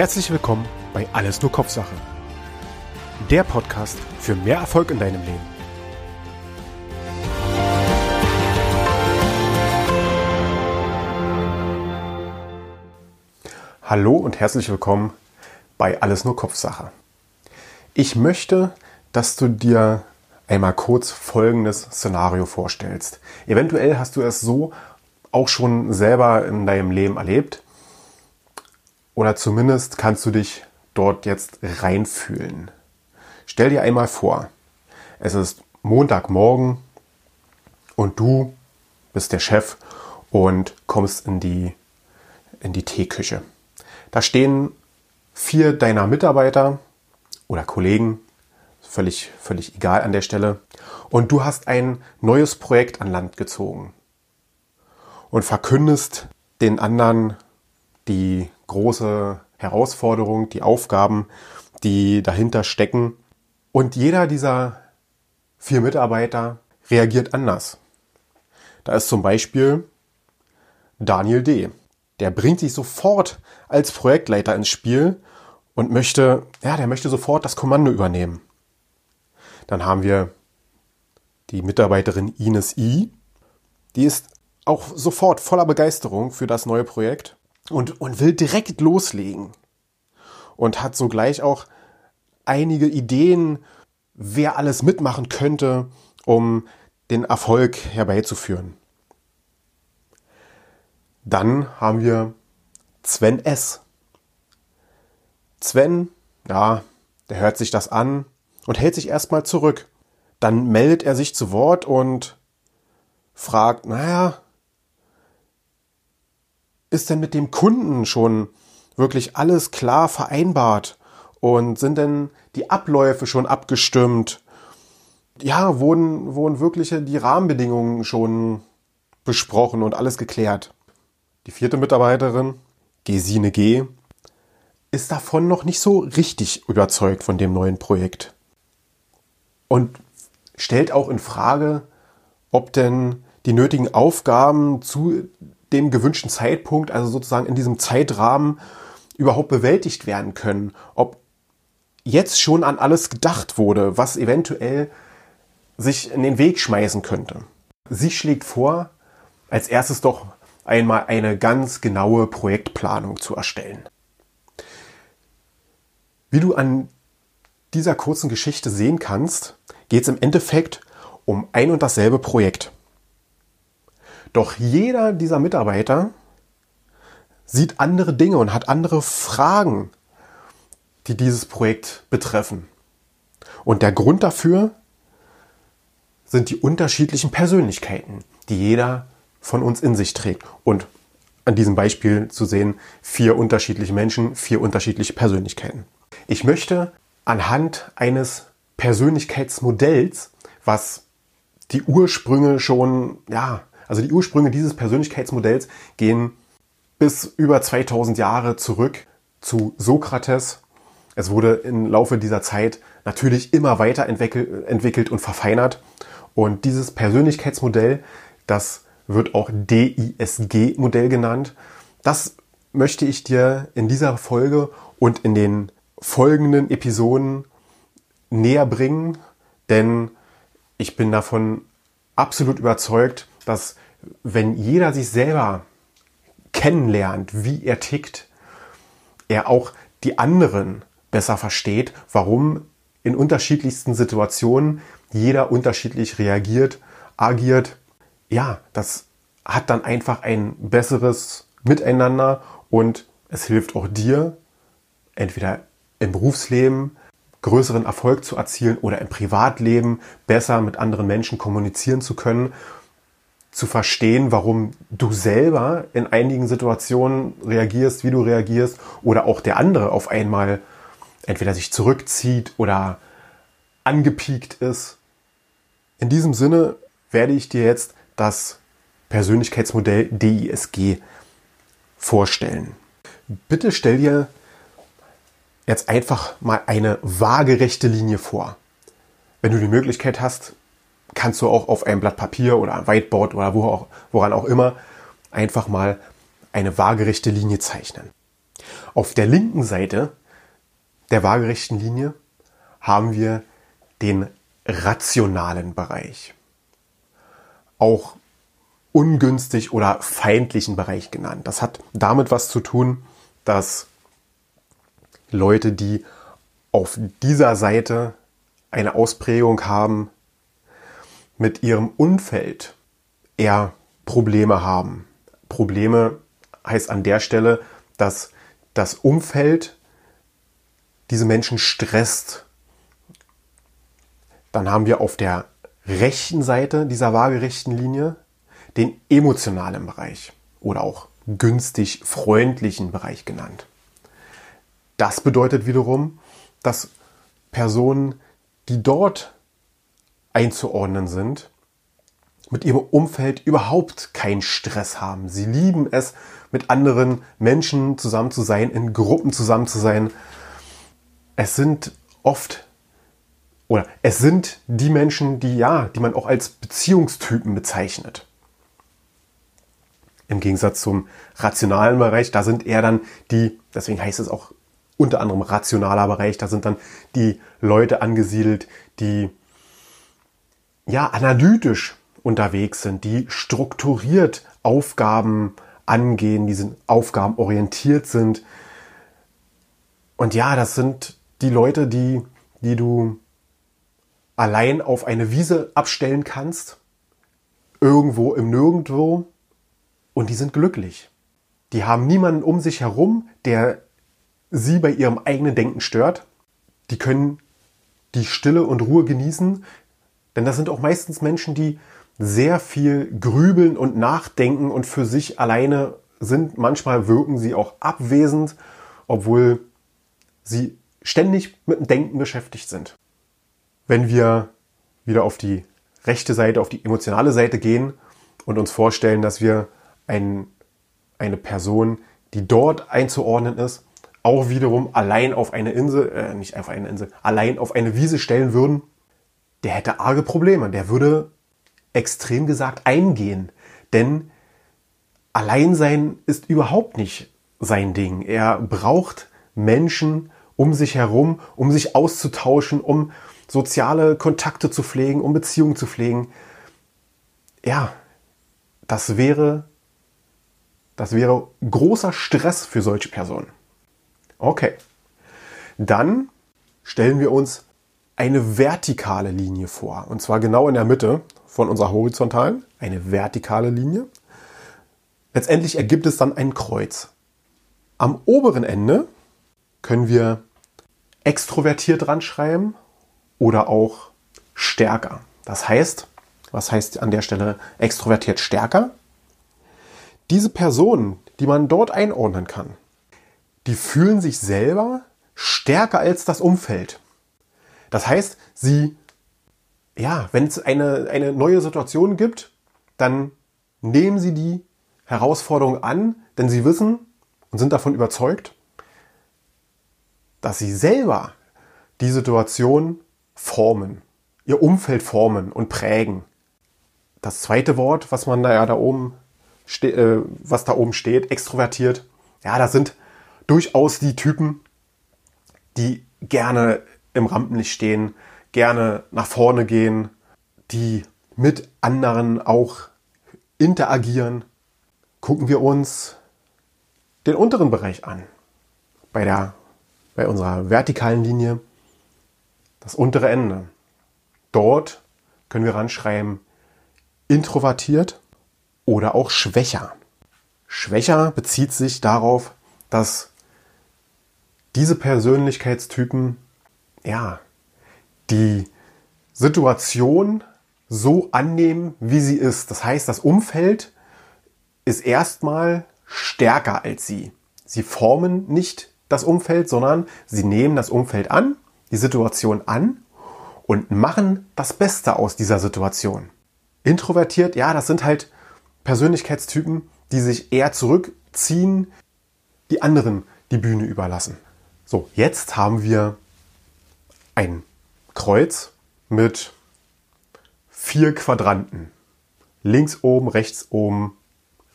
Herzlich willkommen bei Alles nur Kopfsache. Der Podcast für mehr Erfolg in deinem Leben. Hallo und herzlich willkommen bei Alles nur Kopfsache. Ich möchte, dass du dir einmal kurz folgendes Szenario vorstellst. Eventuell hast du es so auch schon selber in deinem Leben erlebt oder zumindest kannst du dich dort jetzt reinfühlen. Stell dir einmal vor, es ist Montagmorgen und du bist der Chef und kommst in die, in die Teeküche. Da stehen vier deiner Mitarbeiter oder Kollegen, völlig, völlig egal an der Stelle, und du hast ein neues Projekt an Land gezogen und verkündest den anderen die große Herausforderung, die Aufgaben, die dahinter stecken. Und jeder dieser vier Mitarbeiter reagiert anders. Da ist zum Beispiel Daniel D. Der bringt sich sofort als Projektleiter ins Spiel und möchte, ja, der möchte sofort das Kommando übernehmen. Dann haben wir die Mitarbeiterin Ines I. Die ist auch sofort voller Begeisterung für das neue Projekt und, und will direkt loslegen. Und hat sogleich auch einige Ideen, wer alles mitmachen könnte, um den Erfolg herbeizuführen. Dann haben wir Sven S. Sven, ja, der hört sich das an und hält sich erstmal zurück. Dann meldet er sich zu Wort und fragt, naja, ist denn mit dem Kunden schon wirklich alles klar vereinbart? Und sind denn die Abläufe schon abgestimmt? Ja, wurden, wurden wirklich die Rahmenbedingungen schon besprochen und alles geklärt? Die vierte Mitarbeiterin, Gesine G., ist davon noch nicht so richtig überzeugt von dem neuen Projekt. Und stellt auch in Frage, ob denn die nötigen Aufgaben zu dem gewünschten Zeitpunkt, also sozusagen in diesem Zeitrahmen, überhaupt bewältigt werden können. Ob jetzt schon an alles gedacht wurde, was eventuell sich in den Weg schmeißen könnte. Sie schlägt vor, als erstes doch einmal eine ganz genaue Projektplanung zu erstellen. Wie du an dieser kurzen Geschichte sehen kannst, geht es im Endeffekt um ein und dasselbe Projekt. Doch jeder dieser Mitarbeiter sieht andere Dinge und hat andere Fragen, die dieses Projekt betreffen. Und der Grund dafür sind die unterschiedlichen Persönlichkeiten, die jeder von uns in sich trägt. Und an diesem Beispiel zu sehen, vier unterschiedliche Menschen, vier unterschiedliche Persönlichkeiten. Ich möchte anhand eines Persönlichkeitsmodells, was die Ursprünge schon ja, also die Ursprünge dieses Persönlichkeitsmodells gehen bis über 2000 Jahre zurück zu Sokrates. Es wurde im Laufe dieser Zeit natürlich immer weiter entwickelt und verfeinert. Und dieses Persönlichkeitsmodell, das wird auch DISG-Modell genannt. Das möchte ich dir in dieser Folge und in den folgenden Episoden näher bringen, denn ich bin davon absolut überzeugt, dass wenn jeder sich selber kennenlernt, wie er tickt, er auch die anderen besser versteht, warum in unterschiedlichsten Situationen jeder unterschiedlich reagiert, agiert. Ja, das hat dann einfach ein besseres Miteinander und es hilft auch dir, entweder im Berufsleben größeren Erfolg zu erzielen oder im Privatleben besser mit anderen Menschen kommunizieren zu können zu verstehen, warum du selber in einigen Situationen reagierst, wie du reagierst, oder auch der andere auf einmal entweder sich zurückzieht oder angepiekt ist. In diesem Sinne werde ich dir jetzt das Persönlichkeitsmodell DISG vorstellen. Bitte stell dir jetzt einfach mal eine waagerechte Linie vor. Wenn du die Möglichkeit hast, kannst du auch auf einem Blatt Papier oder ein Whiteboard oder wo auch, woran auch immer einfach mal eine waagerechte Linie zeichnen. Auf der linken Seite der waagerechten Linie haben wir den rationalen Bereich. Auch ungünstig oder feindlichen Bereich genannt. Das hat damit was zu tun, dass Leute, die auf dieser Seite eine Ausprägung haben, mit ihrem Umfeld eher Probleme haben. Probleme heißt an der Stelle, dass das Umfeld diese Menschen stresst. Dann haben wir auf der rechten Seite dieser waagerechten Linie den emotionalen Bereich oder auch günstig freundlichen Bereich genannt. Das bedeutet wiederum, dass Personen, die dort einzuordnen sind, mit ihrem Umfeld überhaupt keinen Stress haben. Sie lieben es, mit anderen Menschen zusammen zu sein, in Gruppen zusammen zu sein. Es sind oft oder es sind die Menschen, die ja, die man auch als Beziehungstypen bezeichnet. Im Gegensatz zum rationalen Bereich, da sind eher dann die, deswegen heißt es auch unter anderem rationaler Bereich, da sind dann die Leute angesiedelt, die ja analytisch unterwegs sind, die strukturiert Aufgaben angehen, die sind Aufgaben orientiert sind. Und ja, das sind die Leute, die, die du allein auf eine Wiese abstellen kannst, irgendwo im Nirgendwo, und die sind glücklich. Die haben niemanden um sich herum, der sie bei ihrem eigenen Denken stört. Die können die Stille und Ruhe genießen, denn das sind auch meistens Menschen, die sehr viel grübeln und nachdenken und für sich alleine sind. Manchmal wirken sie auch abwesend, obwohl sie ständig mit dem Denken beschäftigt sind. Wenn wir wieder auf die rechte Seite, auf die emotionale Seite gehen und uns vorstellen, dass wir ein, eine Person, die dort einzuordnen ist, auch wiederum allein auf eine Insel, äh, nicht auf eine Insel, allein auf eine Wiese stellen würden, der hätte arge Probleme. Der würde extrem gesagt eingehen. Denn Alleinsein ist überhaupt nicht sein Ding. Er braucht Menschen um sich herum, um sich auszutauschen, um soziale Kontakte zu pflegen, um Beziehungen zu pflegen. Ja, das wäre das wäre großer Stress für solche Personen. Okay. Dann stellen wir uns eine vertikale Linie vor. Und zwar genau in der Mitte von unserer horizontalen. Eine vertikale Linie. Letztendlich ergibt es dann ein Kreuz. Am oberen Ende können wir extrovertiert dran schreiben oder auch stärker. Das heißt, was heißt an der Stelle extrovertiert stärker? diese Personen, die man dort einordnen kann, die fühlen sich selber stärker als das Umfeld. Das heißt, sie, ja, wenn es eine, eine neue Situation gibt, dann nehmen sie die Herausforderung an, denn sie wissen und sind davon überzeugt, dass sie selber die Situation formen, ihr Umfeld formen und prägen. Das zweite Wort, was man da ja da oben äh, was da oben steht, extrovertiert. Ja, das sind durchaus die Typen, die gerne im Rampenlicht stehen, gerne nach vorne gehen, die mit anderen auch interagieren. Gucken wir uns den unteren Bereich an. Bei, der, bei unserer vertikalen Linie das untere Ende. Dort können wir ranschreiben, introvertiert oder auch schwächer. Schwächer bezieht sich darauf, dass diese Persönlichkeitstypen, ja, die Situation so annehmen, wie sie ist. Das heißt, das Umfeld ist erstmal stärker als sie. Sie formen nicht das Umfeld, sondern sie nehmen das Umfeld an, die Situation an und machen das Beste aus dieser Situation. Introvertiert, ja, das sind halt Persönlichkeitstypen, die sich eher zurückziehen, die anderen die Bühne überlassen. So, jetzt haben wir ein Kreuz mit vier Quadranten. Links oben, rechts oben,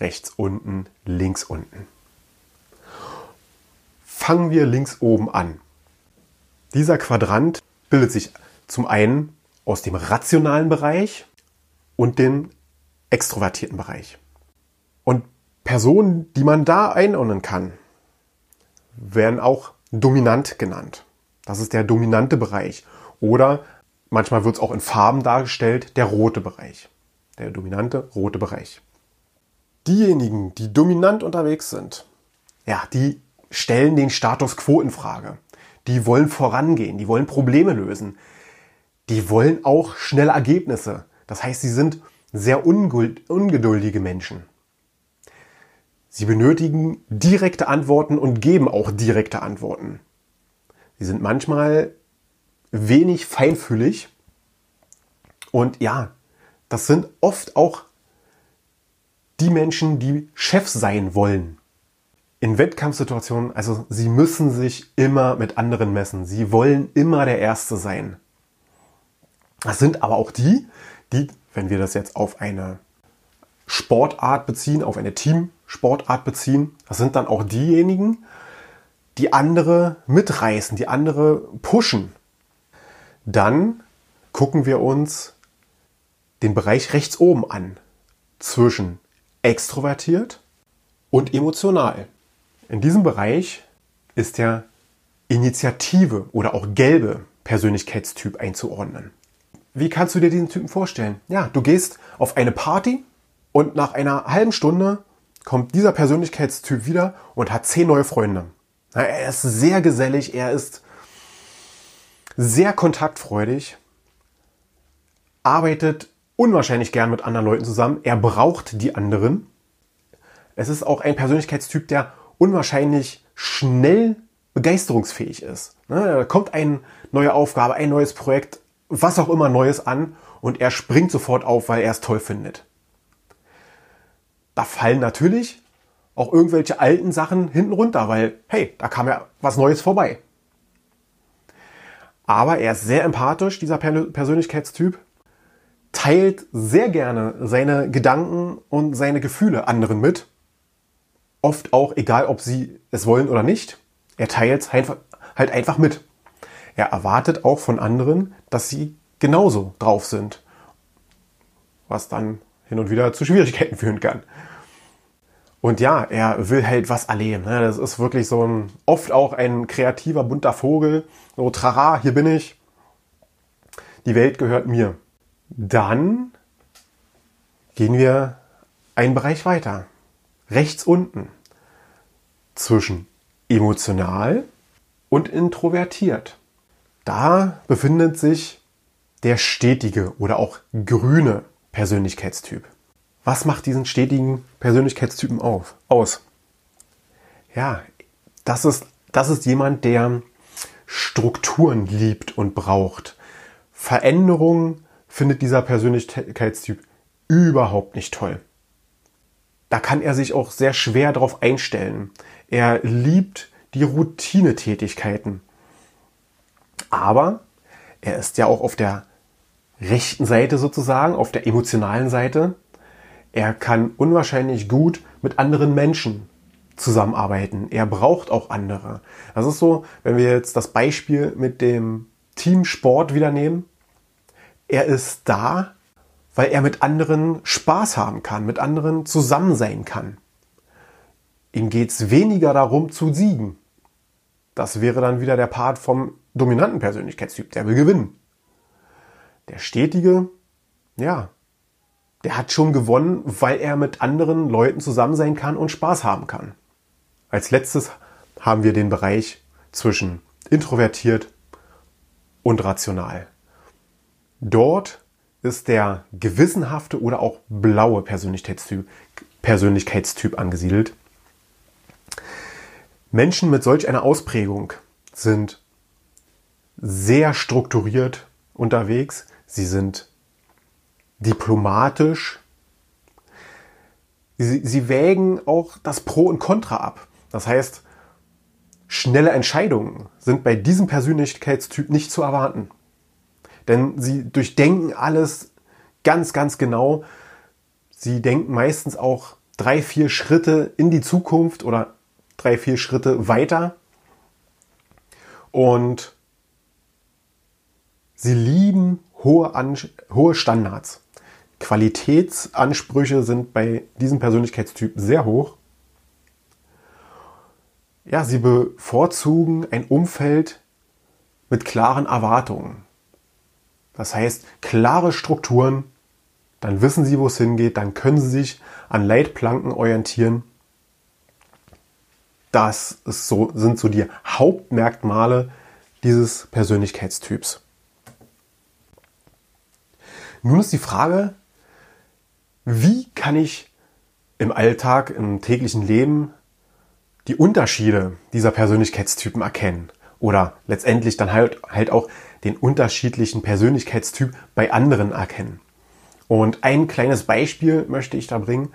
rechts unten, links unten. fangen wir links oben an. Dieser Quadrant bildet sich zum einen aus dem rationalen Bereich und dem extrovertierten Bereich. Und Personen, die man da einordnen kann, werden auch dominant genannt. Das ist der dominante Bereich. Oder manchmal wird es auch in Farben dargestellt, der rote Bereich. Der dominante rote Bereich. Diejenigen, die dominant unterwegs sind, ja, die stellen den Status quo in Frage. Die wollen vorangehen, die wollen Probleme lösen. Die wollen auch schnelle Ergebnisse. Das heißt, sie sind sehr ungeduldige Menschen. Sie benötigen direkte Antworten und geben auch direkte Antworten. Sie sind manchmal wenig feinfühlig und ja, das sind oft auch die Menschen, die Chefs sein wollen. In Wettkampfsituationen, also sie müssen sich immer mit anderen messen. Sie wollen immer der Erste sein. Das sind aber auch die, die, wenn wir das jetzt auf eine Sportart beziehen, auf eine Team Sportart beziehen, das sind dann auch diejenigen, die andere mitreißen, die andere pushen. Dann gucken wir uns den Bereich rechts oben an, zwischen extrovertiert und emotional. In diesem Bereich ist der Initiative oder auch gelbe Persönlichkeitstyp einzuordnen. Wie kannst du dir diesen Typen vorstellen? Ja, du gehst auf eine Party und nach einer halben Stunde kommt dieser Persönlichkeitstyp wieder und hat zehn neue Freunde. Er ist sehr gesellig, er ist sehr kontaktfreudig, arbeitet unwahrscheinlich gern mit anderen Leuten zusammen, er braucht die anderen. Es ist auch ein Persönlichkeitstyp, der unwahrscheinlich schnell begeisterungsfähig ist. Ne, da kommt eine neue Aufgabe, ein neues Projekt, was auch immer Neues an und er springt sofort auf, weil er es toll findet. Da fallen natürlich auch irgendwelche alten Sachen hinten runter, weil, hey, da kam ja was Neues vorbei. Aber er ist sehr empathisch, dieser Persönlichkeitstyp, teilt sehr gerne seine Gedanken und seine Gefühle anderen mit. Oft auch, egal ob sie es wollen oder nicht. Er teilt es halt einfach mit. Er erwartet auch von anderen, dass sie genauso drauf sind. Was dann hin und wieder zu Schwierigkeiten führen kann. Und ja, er will halt was erleben. Ne? Das ist wirklich so ein, oft auch ein kreativer, bunter Vogel. So, trara, hier bin ich. Die Welt gehört mir. Dann gehen wir einen Bereich weiter. Rechts unten. Zwischen emotional und introvertiert. Da befindet sich der stetige oder auch grüne Persönlichkeitstyp. Was macht diesen stetigen Persönlichkeitstypen auf, aus? Ja, das ist, das ist jemand, der Strukturen liebt und braucht. Veränderung findet dieser Persönlichkeitstyp überhaupt nicht toll. Da kann er sich auch sehr schwer darauf einstellen. Er liebt die Routinetätigkeiten. Aber er ist ja auch auf der rechten Seite sozusagen, auf der emotionalen Seite er kann unwahrscheinlich gut mit anderen Menschen zusammenarbeiten. Er braucht auch andere. Das ist so, wenn wir jetzt das Beispiel mit dem Teamsport wieder nehmen. Er ist da, weil er mit anderen Spaß haben kann, mit anderen zusammen sein kann. Ihm geht es weniger darum zu siegen. Das wäre dann wieder der Part vom dominanten Persönlichkeitstyp, der will gewinnen. Der stetige, ja, der hat schon gewonnen, weil er mit anderen Leuten zusammen sein kann und Spaß haben kann. Als letztes haben wir den Bereich zwischen introvertiert und rational. Dort ist der gewissenhafte oder auch blaue Persönlichkeitstyp, Persönlichkeitstyp angesiedelt. Menschen mit solch einer Ausprägung sind sehr strukturiert unterwegs. Sie sind diplomatisch. Sie, sie wägen auch das Pro und Contra ab. Das heißt, schnelle Entscheidungen sind bei diesem Persönlichkeitstyp nicht zu erwarten. Denn sie durchdenken alles ganz, ganz genau. Sie denken meistens auch drei, vier Schritte in die Zukunft oder drei, vier Schritte weiter. und sie lieben hohe, An hohe Standards. Qualitätsansprüche sind bei diesem Persönlichkeitstyp sehr hoch. Ja, sie bevorzugen ein Umfeld mit klaren Erwartungen. Das heißt, klare Strukturen, dann wissen sie, wo es hingeht, dann können sie sich an Leitplanken orientieren. Das so, sind so die Hauptmerkmale dieses Persönlichkeitstyps. Nun ist die Frage, wie kann ich im Alltag, im täglichen Leben die Unterschiede dieser Persönlichkeitstypen erkennen? Oder letztendlich dann halt, halt auch den unterschiedlichen Persönlichkeitstyp bei anderen erkennen. Und ein kleines Beispiel möchte ich da bringen.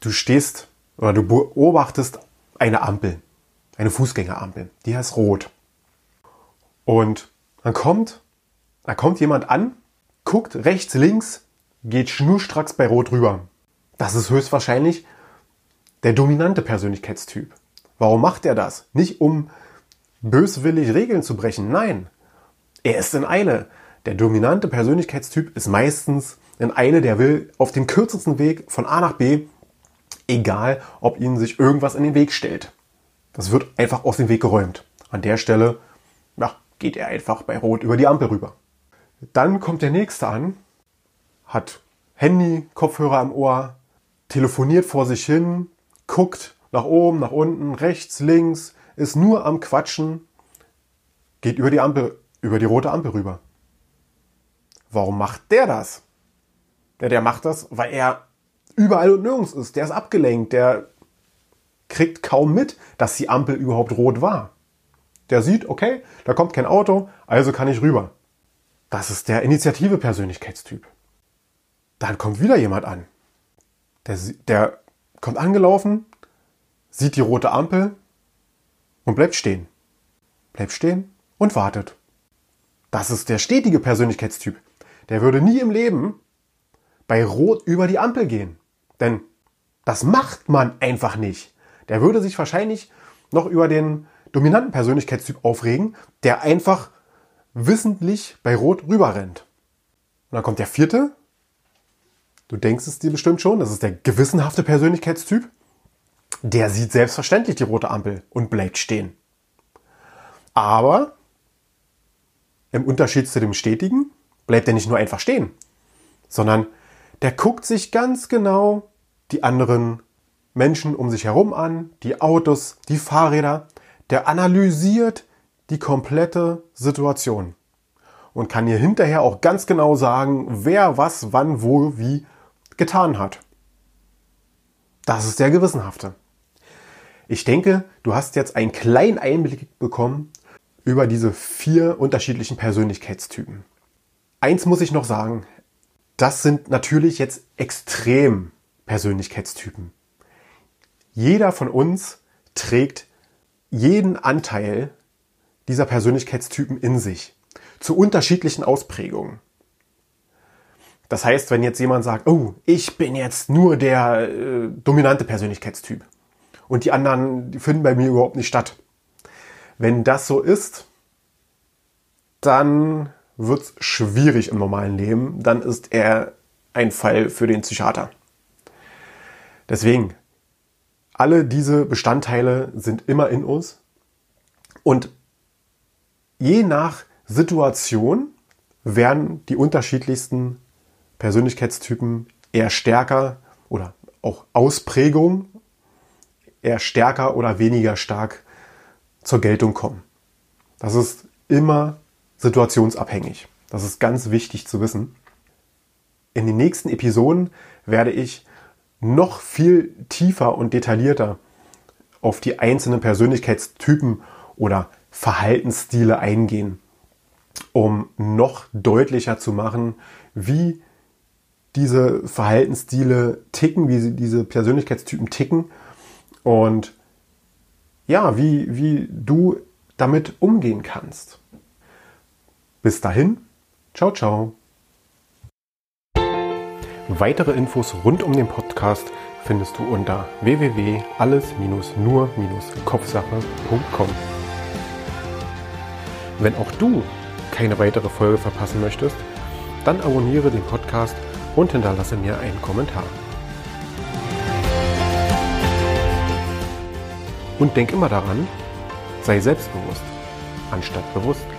Du stehst oder du beobachtest eine Ampel, eine Fußgängerampel, die heißt rot. Und dann kommt, da kommt jemand an, guckt rechts, links, geht schnurstracks bei Rot rüber. Das ist höchstwahrscheinlich der dominante Persönlichkeitstyp. Warum macht er das? Nicht um böswillig Regeln zu brechen, nein. Er ist in Eile. Der dominante Persönlichkeitstyp ist meistens in Eile, der will auf dem kürzesten Weg von A nach B, egal ob ihnen sich irgendwas in den Weg stellt. Das wird einfach aus dem Weg geräumt. An der Stelle ja, geht er einfach bei Rot über die Ampel rüber. Dann kommt der nächste an, hat Handy, Kopfhörer am Ohr, telefoniert vor sich hin, guckt nach oben, nach unten, rechts, links, ist nur am Quatschen, geht über die Ampel, über die rote Ampel rüber. Warum macht der das? Der, der macht das, weil er überall und nirgends ist. Der ist abgelenkt, der kriegt kaum mit, dass die Ampel überhaupt rot war. Der sieht, okay, da kommt kein Auto, also kann ich rüber. Das ist der Initiative-Persönlichkeitstyp. Dann kommt wieder jemand an. Der, der kommt angelaufen, sieht die rote Ampel und bleibt stehen. Bleibt stehen und wartet. Das ist der stetige Persönlichkeitstyp. Der würde nie im Leben bei Rot über die Ampel gehen. Denn das macht man einfach nicht. Der würde sich wahrscheinlich noch über den dominanten Persönlichkeitstyp aufregen, der einfach wissentlich bei Rot rüberrennt. Und dann kommt der vierte, Du denkst es dir bestimmt schon, das ist der gewissenhafte Persönlichkeitstyp. Der sieht selbstverständlich die rote Ampel und bleibt stehen. Aber im Unterschied zu dem Stetigen bleibt er nicht nur einfach stehen, sondern der guckt sich ganz genau die anderen Menschen um sich herum an, die Autos, die Fahrräder. Der analysiert die komplette Situation und kann hier hinterher auch ganz genau sagen, wer was, wann, wo, wie getan hat. Das ist der Gewissenhafte. Ich denke, du hast jetzt einen kleinen Einblick bekommen über diese vier unterschiedlichen Persönlichkeitstypen. Eins muss ich noch sagen, das sind natürlich jetzt extrem Persönlichkeitstypen. Jeder von uns trägt jeden Anteil dieser Persönlichkeitstypen in sich zu unterschiedlichen Ausprägungen. Das heißt, wenn jetzt jemand sagt, oh, ich bin jetzt nur der äh, dominante Persönlichkeitstyp und die anderen die finden bei mir überhaupt nicht statt. Wenn das so ist, dann wird es schwierig im normalen Leben. Dann ist er ein Fall für den Psychiater. Deswegen, alle diese Bestandteile sind immer in uns und je nach Situation werden die unterschiedlichsten Persönlichkeitstypen eher stärker oder auch Ausprägung eher stärker oder weniger stark zur Geltung kommen. Das ist immer situationsabhängig. Das ist ganz wichtig zu wissen. In den nächsten Episoden werde ich noch viel tiefer und detaillierter auf die einzelnen Persönlichkeitstypen oder Verhaltensstile eingehen, um noch deutlicher zu machen, wie diese Verhaltensstile ticken, wie sie diese Persönlichkeitstypen ticken und ja, wie, wie du damit umgehen kannst. Bis dahin, ciao, ciao. Weitere Infos rund um den Podcast findest du unter www.alles-nur-kopfsache.com. Wenn auch du keine weitere Folge verpassen möchtest, dann abonniere den Podcast und hinterlasse mir einen Kommentar. Und denk immer daran, sei selbstbewusst anstatt bewusstlos.